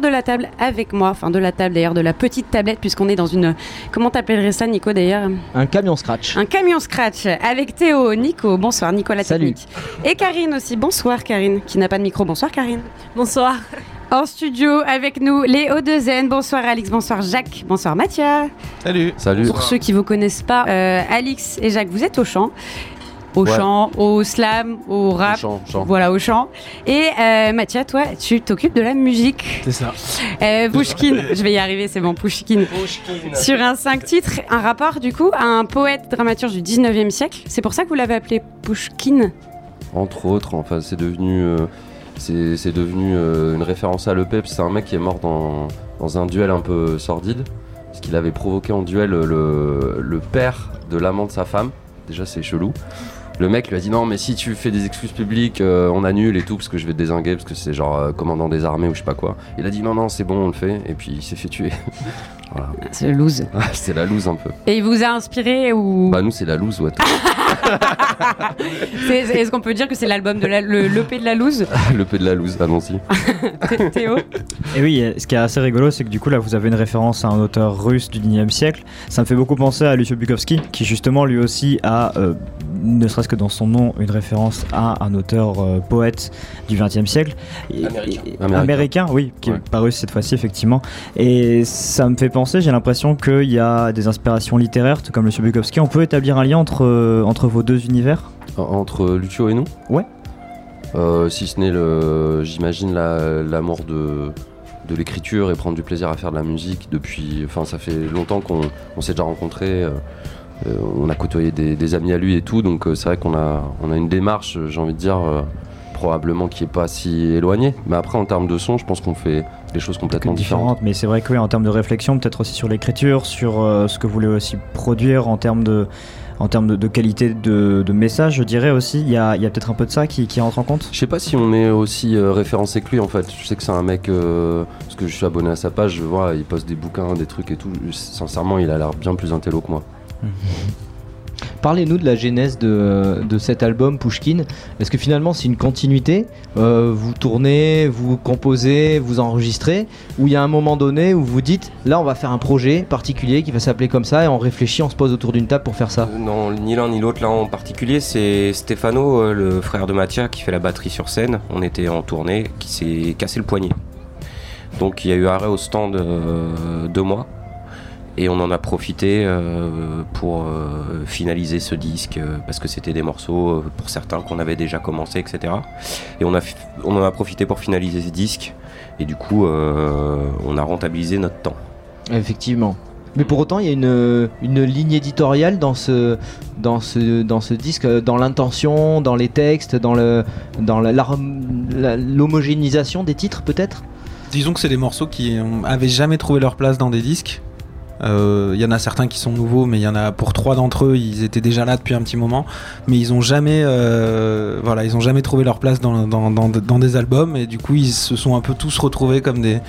autour de la table avec moi, enfin de la table d'ailleurs, de la petite tablette, puisqu'on est dans une. Comment t'appellerais ça, Nico d'ailleurs? Un camion scratch. Un camion scratch avec Théo, Nico, bonsoir, Nicolas Salut. Et Karine aussi, bonsoir Karine, qui n'a pas de micro, bonsoir Karine. Bonsoir. En studio avec nous, les O2N, bonsoir Alix, bonsoir Jacques, bonsoir Mathia. Salut. Salut. Pour ceux qui vous connaissent pas, euh, Alix et Jacques, vous êtes au chant. Au Ouais. chant, au slam, au rap. Chant, chant. Voilà, au chant. Et euh, Mathia, toi, tu t'occupes de la musique. C'est ça. Euh, Pushkin, je vais y arriver, c'est bon, Pushkin. Sur un 5 titres, un rapport du coup à un poète dramaturge du 19e siècle. C'est pour ça que vous l'avez appelé Pushkin. Entre autres, enfin, c'est devenu, euh, c'est c'est devenu euh, une référence à l'EP. C'est un mec qui est mort dans, dans un duel un peu sordide. Parce qu'il avait provoqué en duel le, le père de l'amant de sa femme. Déjà, c'est chelou. Le mec lui a dit non, mais si tu fais des excuses publiques, euh, on annule et tout, parce que je vais te désinguer, parce que c'est genre euh, commandant des armées ou je sais pas quoi. Il a dit non, non, c'est bon, on le fait. Et puis il s'est fait tuer. voilà. C'est le loose. Ah, c'est la loose un peu. Et il vous a inspiré ou? Bah, nous, c'est la loose, ouais. Est-ce qu'on peut dire que c'est l'album de la, le l'EP de la loose? Le peu de la loose, allons-y. Thé- Théo? Et oui, euh, ce qui est assez rigolo, c'est que du coup, là, vous avez une référence à un auteur russe du 19e siècle. Ça me fait beaucoup penser à Lucio Bukowski, qui justement, lui aussi, a, euh, ne serait-ce que dans son nom, une référence à un auteur euh, poète du 20e siècle. Américain. et- Américain. américain, oui, qui Ouais. est pas russe cette fois-ci, effectivement. Et ça me fait penser, j'ai l'impression qu'il y a des inspirations littéraires, tout comme Lucio Bukowski. On peut établir un lien entre, euh, entre vos deux univers? En- Entre Lucio et nous? Ouais. Euh, si ce n'est, le, j'imagine, la- l'amour de, de l'écriture et prendre du plaisir à faire de la musique depuis. Enfin, ça fait longtemps qu'on on s'est déjà rencontrés. euh, on a côtoyé des, des amis à lui et tout, donc c'est vrai qu'on a, on a une démarche, j'ai envie de dire, probablement qui est pas si éloignée. Mais après, en termes de son, je pense qu'on fait des choses complètement différentes. différentes. Mais c'est vrai que oui, en termes de réflexion, peut-être aussi sur l'écriture, sur euh, ce que vous voulez aussi produire en termes de, en termes de, de qualité de, de message, je dirais aussi, il y a, y a peut-être un peu de ça qui, qui rentre en compte? Je sais pas si on est aussi euh, référencé que lui en fait. Je sais que c'est un mec, euh, parce que je suis abonné à sa page, je vois, il poste des bouquins, des trucs et tout. Sincèrement, il a l'air bien plus intello que moi. Parlez-nous de la genèse de, cet album Pushkin. Est-ce que finalement c'est une continuité Euh, Vous tournez, vous composez, vous enregistrez Ou il y a un moment donné où vous dites là on va faire un projet particulier qui va s'appeler comme ça et on réfléchit, on se pose autour d'une table pour faire ça? Euh, Non, ni l'un ni l'autre là en particulier, c'est Stefano, euh, le frère de Mathia, qui fait la batterie sur scène. On était en tournée, qui s'est cassé le poignet. Donc il y a eu arrêt au stand euh, deux mois. Et on en a profité euh, pour euh, finaliser ce disque, euh, parce que c'était des morceaux, euh, pour certains, qu'on avait déjà commencé, etc. Et on, a, on en a profité pour finaliser ce disque. Et du coup, euh, on a rentabilisé notre temps. Effectivement. Mais pour autant, il y a une, une ligne éditoriale dans ce, dans ce, dans ce disque, dans l'intention, dans les textes, dans le, dans l'homogénéisation des titres peut-être? Disons que c'est des morceaux qui ont- avaient jamais trouvé leur place dans des disques. Euh, Il y en a certains qui sont nouveaux, mais il y en a pour trois d'entre eux, ils étaient déjà là depuis un petit moment, mais ils ont jamais, euh, voilà, ils ont jamais trouvé leur place dans, dans, dans- dans des albums et du coup ils se sont un peu tous retrouvés comme des,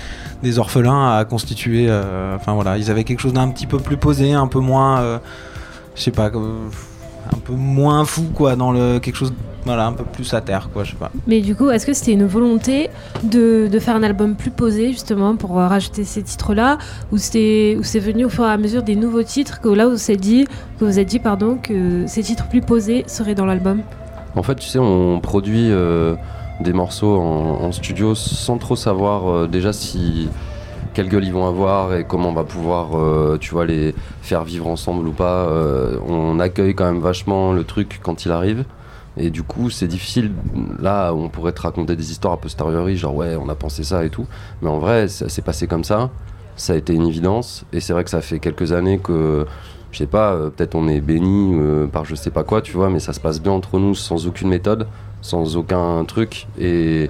des orphelins à constituer. euh, Enfin voilà, ils avaient quelque chose d'un petit peu plus posé, un peu moins, euh, je sais pas, euh, un peu moins fou quoi, dans le quelque chose, voilà, un peu plus à terre quoi, je sais pas. Mais du coup, est-ce que c'était une volonté de, de faire un album plus posé justement pour euh, rajouter ces titres-là, ou c'était ou c'est venu au fur et à mesure des nouveaux titres que là vous s'est dit que vous avez dit pardon que ces titres plus posés seraient dans l'album? En fait, tu sais, on produit euh, des morceaux en, en studio sans trop savoir euh, déjà si quelle gueule ils vont avoir et comment on va pouvoir, euh, tu vois, les faire vivre ensemble ou pas. Euh, on accueille quand même vachement le truc quand il arrive. Et du coup, c'est difficile. Là, on pourrait te raconter des histoires a posteriori, genre ouais, on a pensé ça et tout. Mais en vrai, ça s'est passé comme ça. Ça a été une évidence. Et c'est vrai que ça fait quelques années que, je sais pas, euh, peut-être on est béni par je sais pas quoi, tu vois, mais ça se passe bien entre nous sans aucune méthode, sans aucun truc. Et,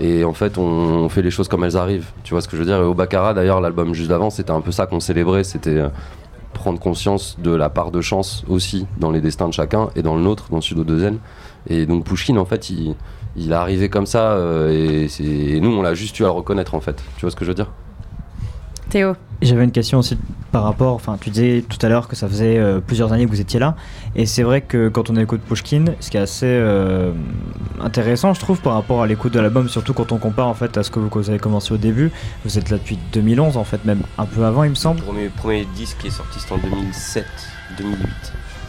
et en fait, on, fait les choses comme elles arrivent. Tu vois ce que je veux dire? Et au Baccarat, d'ailleurs, l'album juste avant, c'était un peu ça qu'on célébrait. C'était. euh, prendre conscience de la part de chance aussi dans les destins de chacun et dans le nôtre, dans Sudo 2 Et donc Pushkin, en fait, il, il est arrivé comme ça euh, et, et nous, on l'a juste eu à le reconnaître, en fait. Tu vois ce que je veux dire? Théo. J'avais une question aussi par rapport, enfin tu disais tout à l'heure que ça faisait euh, plusieurs années que vous étiez là, et c'est vrai que quand on écoute Pushkin, ce qui est assez euh, intéressant je trouve par rapport à l'écoute de l'album, surtout quand on compare en fait à ce que vous avez commencé au début, vous êtes là depuis 2011 en fait, même un peu avant il me semble. Le premier, premier disque qui est sorti c'était en 2007, 2008.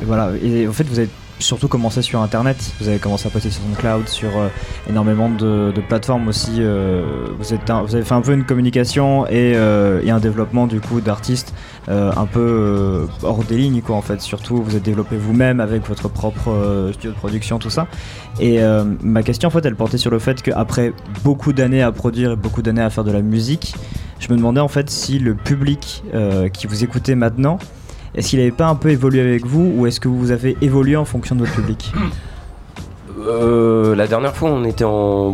Et voilà, et en fait vous êtes surtout commencé sur internet, vous avez commencé à poster sur SoundCloud, sur euh, énormément de, plateformes aussi, euh, vous, avez fait un peu une communication et, euh, un développement du coup d'artistes un peu hors des lignes quoi en fait, surtout vous êtes développé vous-même avec votre propre studio de production, tout ça. Et ma question en fait elle portait sur le fait qu'après beaucoup d'années à produire et beaucoup d'années à faire de la musique, je me demandais en fait si le public qui vous écoutait maintenant est-ce qu'il n'avait pas un peu évolué avec vous ou est-ce que vous avez évolué en fonction de votre public Euh, la dernière fois, on était en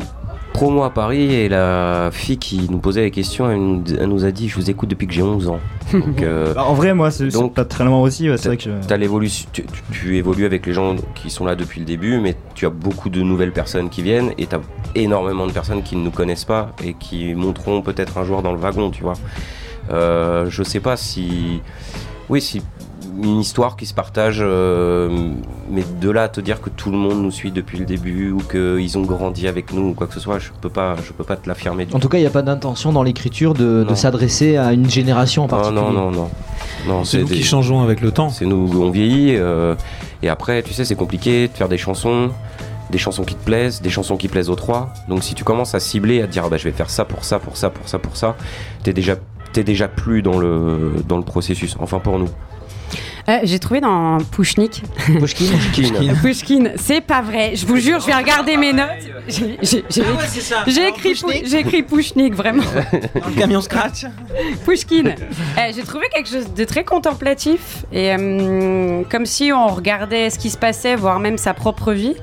promo à Paris et la fille qui nous posait la question, elle nous, elle nous a dit Je vous écoute depuis que j'ai 11 ans. Donc, euh, Bah, En vrai, moi, c'est pas très loin aussi. ouais, c'est vrai que je... l'évolution- tu évolues avec les gens qui sont là depuis le début, mais tu as beaucoup de nouvelles personnes qui viennent et tu as énormément de personnes qui ne nous connaissent pas et qui monteront peut-être un jour dans le wagon, tu vois. Euh, je sais pas si. Oui, si une histoire qui se partage, euh, mais de là à te dire que tout le monde nous suit depuis le début ou qu'ils ont grandi avec nous ou quoi que ce soit, je peux pas, je peux pas te l'affirmer du En tout cas, il n'y a pas d'intention dans l'écriture de, de Non. s'adresser à une génération en Non, particulier. non, non, non. non C'est nous des- qui changeons avec le temps. C'est nous, on vieillit. euh, et après, tu sais, c'est compliqué de faire des chansons, des chansons qui te plaisent, des chansons qui plaisent aux trois. Donc si tu commences à cibler, à te dire, ah bah, je vais faire ça pour ça, pour ça, pour ça, pour ça, t'es déjà, t'es déjà plus dans le, dans le processus. Enfin, pour nous. Euh, J'ai trouvé dans Pushnik. Pushkin, Pushkin. Pushkin, c'est pas vrai. Je vous jure, je vais regarder mes notes. J'ai Ah écrit- c'est ça. j'ai écrit, Pushnik, vraiment. Dans le camion scratch. Pushkin. Euh, J'ai trouvé quelque chose de très contemplatif et euh, comme si on regardait ce qui se passait, voire même sa propre vie,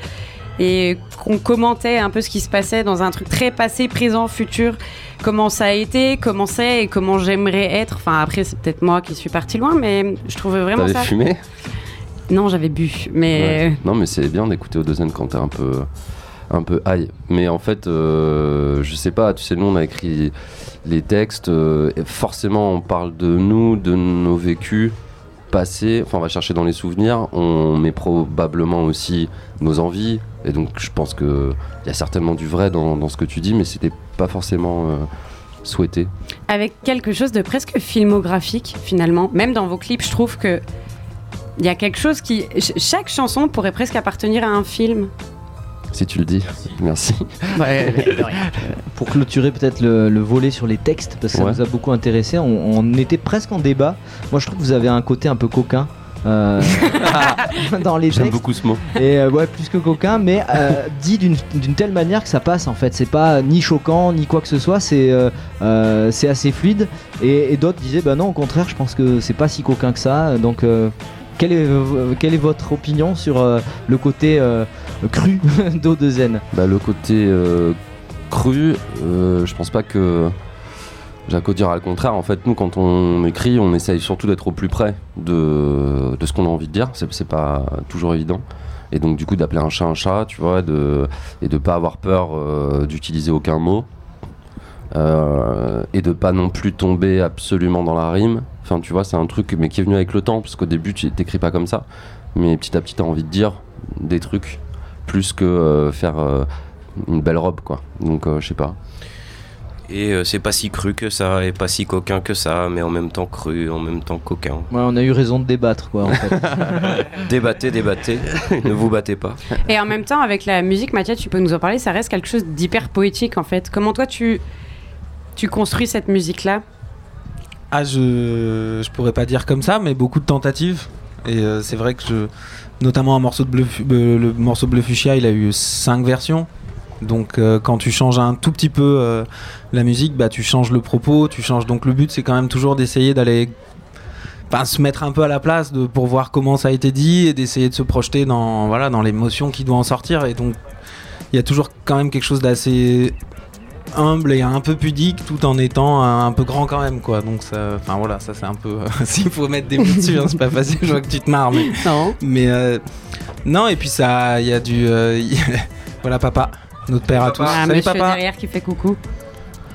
et qu'on commentait un peu ce qui se passait dans un truc très passé, présent, futur, comment ça a été, comment c'est et comment j'aimerais être. Enfin après c'est peut-être moi qui suis partie loin, mais je trouvais vraiment T'avais ça. fumé? Non, j'avais bu, mais Ouais. Non, mais c'est bien d'écouter Odezen quand t'es un peu, un peu high. Mais en fait, euh, je sais pas, tu sais, nous on a écrit les textes, euh, et forcément on parle de nous, de nos vécus passés, enfin on va chercher dans les souvenirs, on met probablement aussi nos envies, et donc je pense qu'il y a certainement du vrai dans, dans ce que tu dis, mais c'était pas forcément euh, souhaité. avec quelque chose de presque filmographique finalement. Même dans vos clips, je trouve que il y a quelque chose qui ch- chaque chanson pourrait presque appartenir à un film. Si tu le dis, merci. pour clôturer peut-être le, le volet sur les textes, parce que ça Ouais. nous a beaucoup intéressé, on, on était presque en débat. Moi, je trouve que vous avez un côté un peu coquin. Euh, dans les J'aime beaucoup ce mot. et euh, ouais plus que coquin mais euh, dit d'une d'une telle manière que ça passe en fait. C'est pas ni choquant ni quoi que ce soit c'est euh, euh, c'est assez fluide. Et, et d'autres disaient bah non au contraire je pense que c'est pas si coquin que ça. Donc euh, quelle est, euh, quelle est votre opinion sur euh, le côté euh, cru d'eau de zen Bah, le côté euh, cru, euh, je pense pas que Jaco dira le contraire. En fait, nous, quand on écrit, on essaye surtout d'être au plus près de, ce qu'on a envie de dire. C'est pas toujours évident. Et donc, du coup, d'appeler un chat un chat, tu vois, et de pas avoir peur euh, d'utiliser aucun mot. Euh, et de pas non plus tomber absolument dans la rime. Enfin, tu vois, c'est un truc mais qui est venu avec le temps, parce qu'au début, tu t'écris pas comme ça. Mais petit à petit, t'as envie de dire des trucs plus que euh, faire une belle robe, quoi. Donc, je sais pas. Et euh, c'est pas si cru que ça, et pas si coquin que ça, mais en même temps cru, en même temps coquin. ouais, on a eu raison de débattre quoi en fait Débattez, débattez, ne vous battez pas. Et en même temps, avec la musique, Mathias, tu peux nous en parler, ça reste quelque chose d'hyper poétique en fait. Comment toi tu, tu construis cette musique-là? Ah, je, je pourrais pas dire comme ça, mais beaucoup de tentatives. Et euh, c'est vrai que je, notamment un morceau de bleu, euh, le morceau bleu fuchsia, il a eu cinq versions. Donc euh, quand tu changes un tout petit peu euh, la musique, bah tu changes le propos, tu changes. Donc le but c'est quand même toujours d'essayer d'aller, enfin se mettre un peu à la place de pour voir comment ça a été dit et d'essayer de se projeter dans voilà dans l'émotion qui doit en sortir. Et donc il y a toujours quand même quelque chose d'assez humble et un peu pudique tout en étant un, un peu grand quand même quoi donc ça enfin voilà ça c'est un peu s'il faut mettre des mots dessus hein, c'est pas facile je vois que tu te marres mais Non. mais euh, non et puis ça il y a du euh, voilà papa notre père à tous Ah, salut monsieur papa derrière qui fait coucou.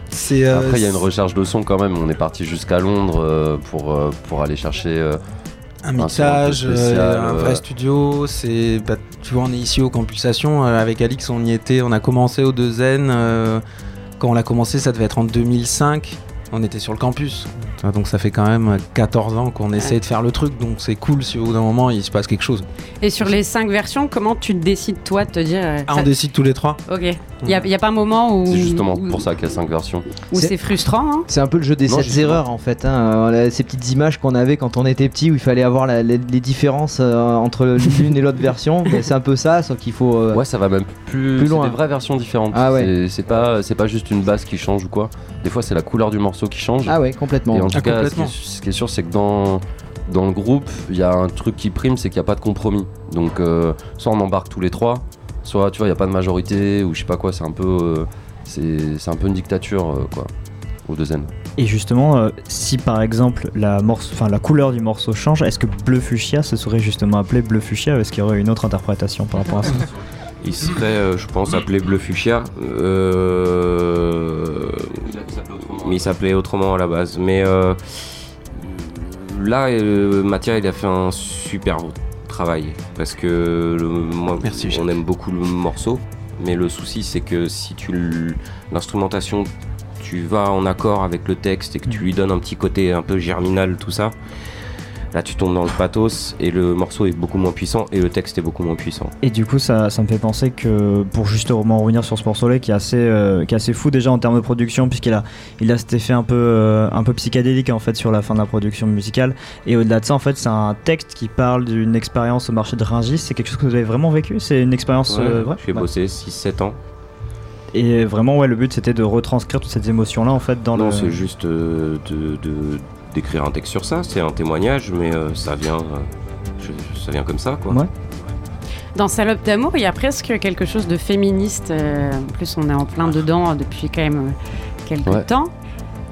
C'est, euh, Après, il y a une recherche de son quand même. On est parti jusqu'à Londres euh, pour, euh, pour aller chercher. euh, un mixage, un spécial, euh, un vrai euh. studio. C'est, bah, tu vois, on est ici au Campulsation. euh, avec Alix, on y était. On a commencé au 2N. euh, quand on a commencé, ça devait être en 2005. On était sur le campus. Vois, Donc ça fait quand même 14 ans qu'on essaie de faire le truc. Donc c'est cool si au bout d'un moment il se passe quelque chose. Et sur les cinq versions, comment tu décides toi de te dire euh, Ah, ça- on décide tous les trois. Ok. Il n'y a, y a pas un moment où C'est justement où- pour ça qu'il y a 5 versions. où C'est- frustrant. hein C'est un peu le jeu des Non, sept justement. erreurs en fait. hein. Euh, ces petites images qu'on avait quand on était petit où il fallait avoir la- les, les différences euh, entre l'une et l'autre version. C'est un peu ça, sauf qu'il faut. euh, Ouais, ça va même plus, Plus c'est loin. des vraies versions différentes. Ah ouais. C'est- pas, c'est pas juste une basse qui change ou quoi. Des fois, c'est la couleur du morceau qui change. Ah ouais, complètement. Et en tout Ah, cas, ce qui, complètement. est, ce qui est sûr, c'est que dans, dans le groupe, il y a un truc qui prime, c'est qu'il n'y a pas de compromis. Donc, euh, soit on embarque tous les trois, soit tu vois, il n'y a pas de majorité, ou je sais pas quoi, c'est un peu, euh, c'est c'est un peu une dictature, euh, quoi, au deuxième. Et justement, euh, si par exemple la, morceau, enfin, la couleur du morceau change, est-ce que bleu fuchsia se serait justement appelé bleu fuchsia ou est-ce qu'il y aurait une autre interprétation par rapport à ça? Il serait, euh, je pense, appelé Bleu Fuchsia. Euh, Mais il s'appelait autrement à la base. Mais euh, là, euh, Mathia, il a fait un super travail. Parce que le- moi, Merci, on aime beaucoup le morceau. Mais le souci, c'est que si tu l'instrumentation, tu vas en accord avec le texte et que tu lui donnes un petit côté un peu germinal, tout ça. Là, tu tombes dans le pathos et le morceau est beaucoup moins puissant et le texte est beaucoup moins puissant. Et du coup, ça, ça me fait penser que pour justement revenir sur ce morceau-là, qui est assez, euh, qui est assez fou déjà en termes de production, puisqu'il a, il a cet effet un peu, euh, un peu psychédélique en fait sur la fin de la production musicale. Et au-delà de ça, en fait, c'est un texte qui parle d'une expérience au marché de Rungis. C'est quelque chose que vous avez vraiment vécu? C'est une expérience Ouais, euh, vraie? J'ai Ouais. bossé 6-7 ans. Et vraiment, ouais, le but c'était de retranscrire toutes ces émotions-là en fait dans non, le. c'est juste euh, de, de- d'écrire un texte sur ça. C'est un témoignage, mais euh, ça vient, euh, je- ça vient comme ça, quoi. Ouais. Dans Salope d'amour, il y a presque quelque chose de féministe. euh, en plus, on est en plein dedans depuis quand même quelques Ouais. temps.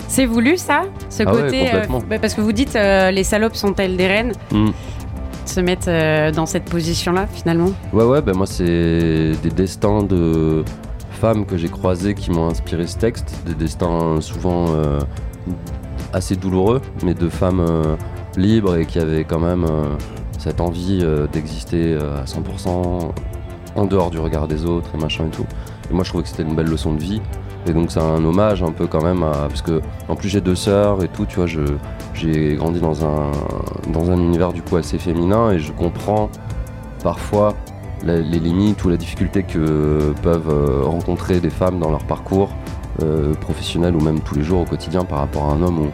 C'est voulu ça Ce Ah ouais, côté. complètement. bah, parce que vous dites euh, les salopes sont-elles des reines Mm. Se mettre euh, dans cette position-là finalement? Ouais, ouais, ben moi, c'est des destins de femmes que j'ai croisées qui m'ont inspiré ce texte. Des destins souvent euh, assez douloureux, mais de femmes euh, libres et qui avaient quand même euh, cette envie euh, d'exister à 100% en dehors du regard des autres et machin et tout. Et moi, je trouvais que c'était une belle leçon de vie. Et donc, c'est un hommage un peu quand même à. Parce que, en plus, j'ai deux sœurs et tout, tu vois, j'ai grandi dans un, dans un univers du coup assez féminin et je comprends parfois les limites ou la difficulté que peuvent rencontrer des femmes dans leur parcours euh, professionnel ou même tous les jours au quotidien par rapport à un homme où,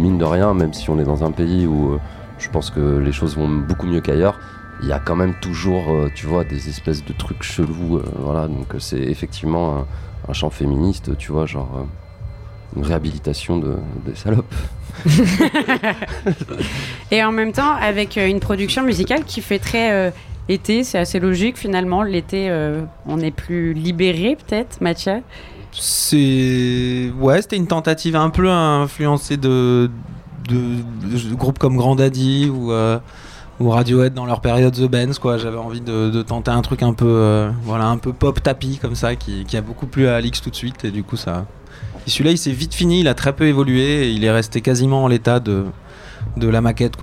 mine de rien, même si on est dans un pays où euh, je pense que les choses vont beaucoup mieux qu'ailleurs, il y a quand même toujours, euh, tu vois, des espèces de trucs chelous. euh, voilà, donc c'est effectivement un, un chant féministe, tu vois, genre une réhabilitation de, des salopes. Et en même temps, avec une production musicale qui fait très été, c'est assez logique finalement. L'été, on est plus libéré peut-être, Mathia. C'est ouais, c'était une tentative un peu influencée de, groupes comme Grand Daddy ou euh, ou Radiohead dans leur période The Benz quoi. J'avais envie de, tenter un truc un peu euh, voilà un peu pop tapis comme ça qui, a beaucoup plu à Alix tout de suite et du coup ça. Celui-là il s'est vite fini, il a très peu évolué et il est resté quasiment en l'état de la maquette.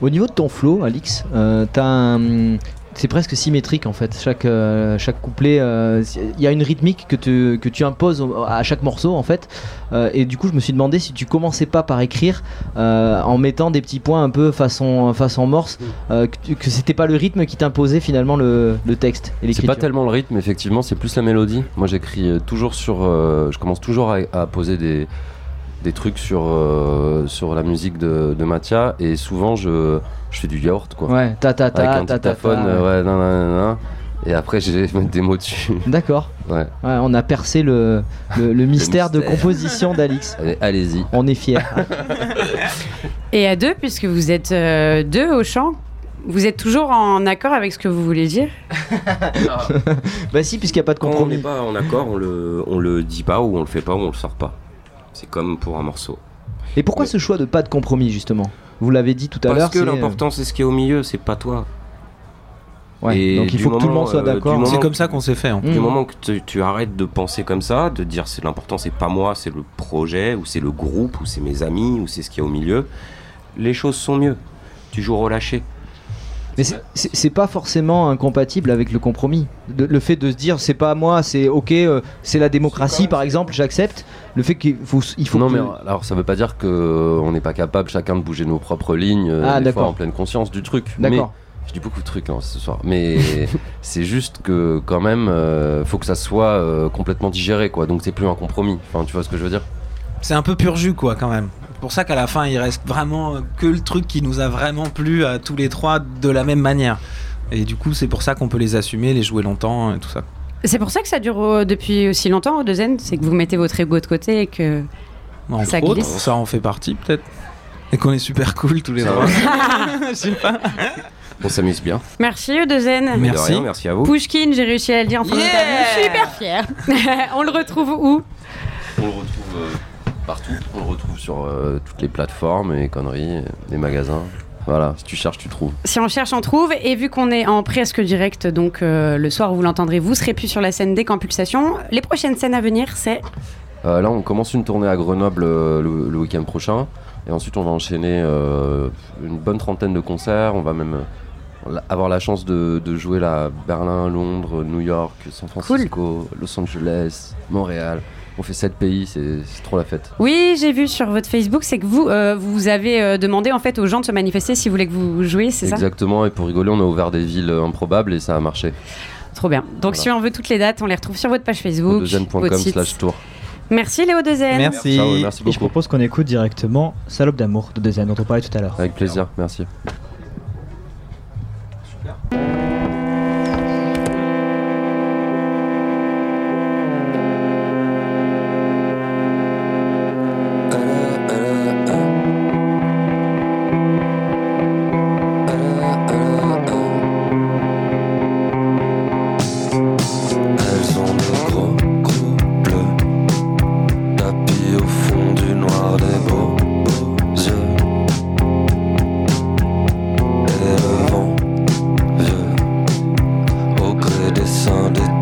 Au niveau de ton flow, Alix, euh, t'as un- c'est presque symétrique en fait. Chaque, euh, chaque couplet, euh, il y a une rythmique que tu, que tu imposes à chaque morceau en fait. Euh, et du coup, je me suis demandé si tu commençais pas par écrire en mettant des petits points un peu façon, façon morse, que, que c'était pas le rythme qui t'imposait finalement le, le texte et C'est l'écriture. pas tellement le rythme, effectivement, c'est plus la mélodie. Moi, j'écris toujours sur. je commence toujours à, à poser des, des trucs sur, euh, sur la musique de, de Mathia et souvent je, je fais du yaourt, quoi. Ouais, ta ta Avec ta un ta ta. dictaphone, ta, euh, ouais, nan, nan, nan, nan. Et après, je vais mettre des mots dessus. D'accord. Ouais. Ouais, on a percé le, le, le mystère de mystère. composition d'Alix. Allez, Allez-y. On est fiers. Et à deux, puisque vous êtes euh, deux au chant, vous êtes toujours en accord avec ce que vous voulez dire? Bah si, puisqu'il n'y a pas de Quand on compromis. n'est pas en accord, on le, on le dit pas ou on le fait pas ou on le sort pas. C'est comme pour un morceau. Et pourquoi ce choix de pas de compromis justement? Vous l'avez dit tout à l'heure. Parce que c'est, euh, l'important c'est ce qui est au milieu, c'est pas toi. Ouais, Et donc il faut que tout le moment, monde soit euh, d'accord. C'est comme ça qu'on s'est fait. hein. Mm. Du moment que tu, tu arrêtes de penser comme ça, de dire c'est l'important, c'est pas moi, c'est le projet, ou c'est le groupe, ou c'est mes amis, ou c'est ce qu'il y a au milieu, les choses sont mieux. Du jour au lâcher. Mais c'est- pas forcément incompatible avec le compromis. De- le fait de se dire c'est pas moi, c'est ok, euh, c'est la démocratie par exemple, j'accepte. Le fait qu'il faut, il faut non, que- mais alors ça veut pas dire qu'on n'est pas capable chacun de bouger nos propres lignes, euh, Ah, des fois en pleine conscience du truc. Mais D'accord. je dis beaucoup de trucs hein, ce soir, mais c'est juste que quand même, euh, faut que ça soit euh, complètement digéré, quoi. Donc c'est plus un compromis. Enfin, tu vois ce que je veux dire? C'est un peu pur jus, quoi, quand même. C'est pour ça qu'à la fin, il reste vraiment que le truc qui nous a vraiment plu à tous les trois de la même manière. Et du coup, c'est pour ça qu'on peut les assumer, les jouer longtemps et tout ça. C'est pour ça que ça dure euh, depuis aussi longtemps, de Zen, c'est que vous mettez votre ego de côté et que. Entre Ça autres, glisse. ça en fait partie, peut-être. Et qu'on est super cool tous les trois. va. Je sais pas. On s'amuse bien. Merci Eudezen. Merci. rien, merci à vous. Pushkin, j'ai réussi à le dire en fin Yeah je suis hyper fière. On le retrouve où? On le retrouve euh, partout. On le retrouve sur euh, toutes les plateformes et conneries, les magasins. Voilà, si tu cherches, tu trouves. Si on cherche, on trouve. Et vu qu'on est en presque direct, donc euh, le soir où vous l'entendrez, vous serez plus sur la scène des Camps Pulsation. Les prochaines scènes à venir, c'est. Euh, là, on commence une tournée à Grenoble euh, le, le week-end prochain. Et ensuite, on va enchaîner une bonne trentaine de concerts. On va même avoir la chance de, de jouer à Berlin, Londres, New York, San Francisco, Los Angeles, Montréal. On fait sept pays, c'est trop la fête. Oui, j'ai vu sur votre Facebook, c'est que vous, euh, vous avez euh, demandé en fait aux gens de se manifester si vous voulez que vous jouiez, c'est ça? Exactement, et pour rigoler, on a ouvert des villes euh, improbables et ça a marché. Trop bien. Donc Voilà. si on veut toutes les dates, on les retrouve sur votre page Facebook, slash tour. Merci Léo Dezen. Merci. Ciao, merci Et je beaucoup. propose qu'on écoute directement Salope d'amour de Dezen dont on parlait tout à l'heure. Avec plaisir, merci. Au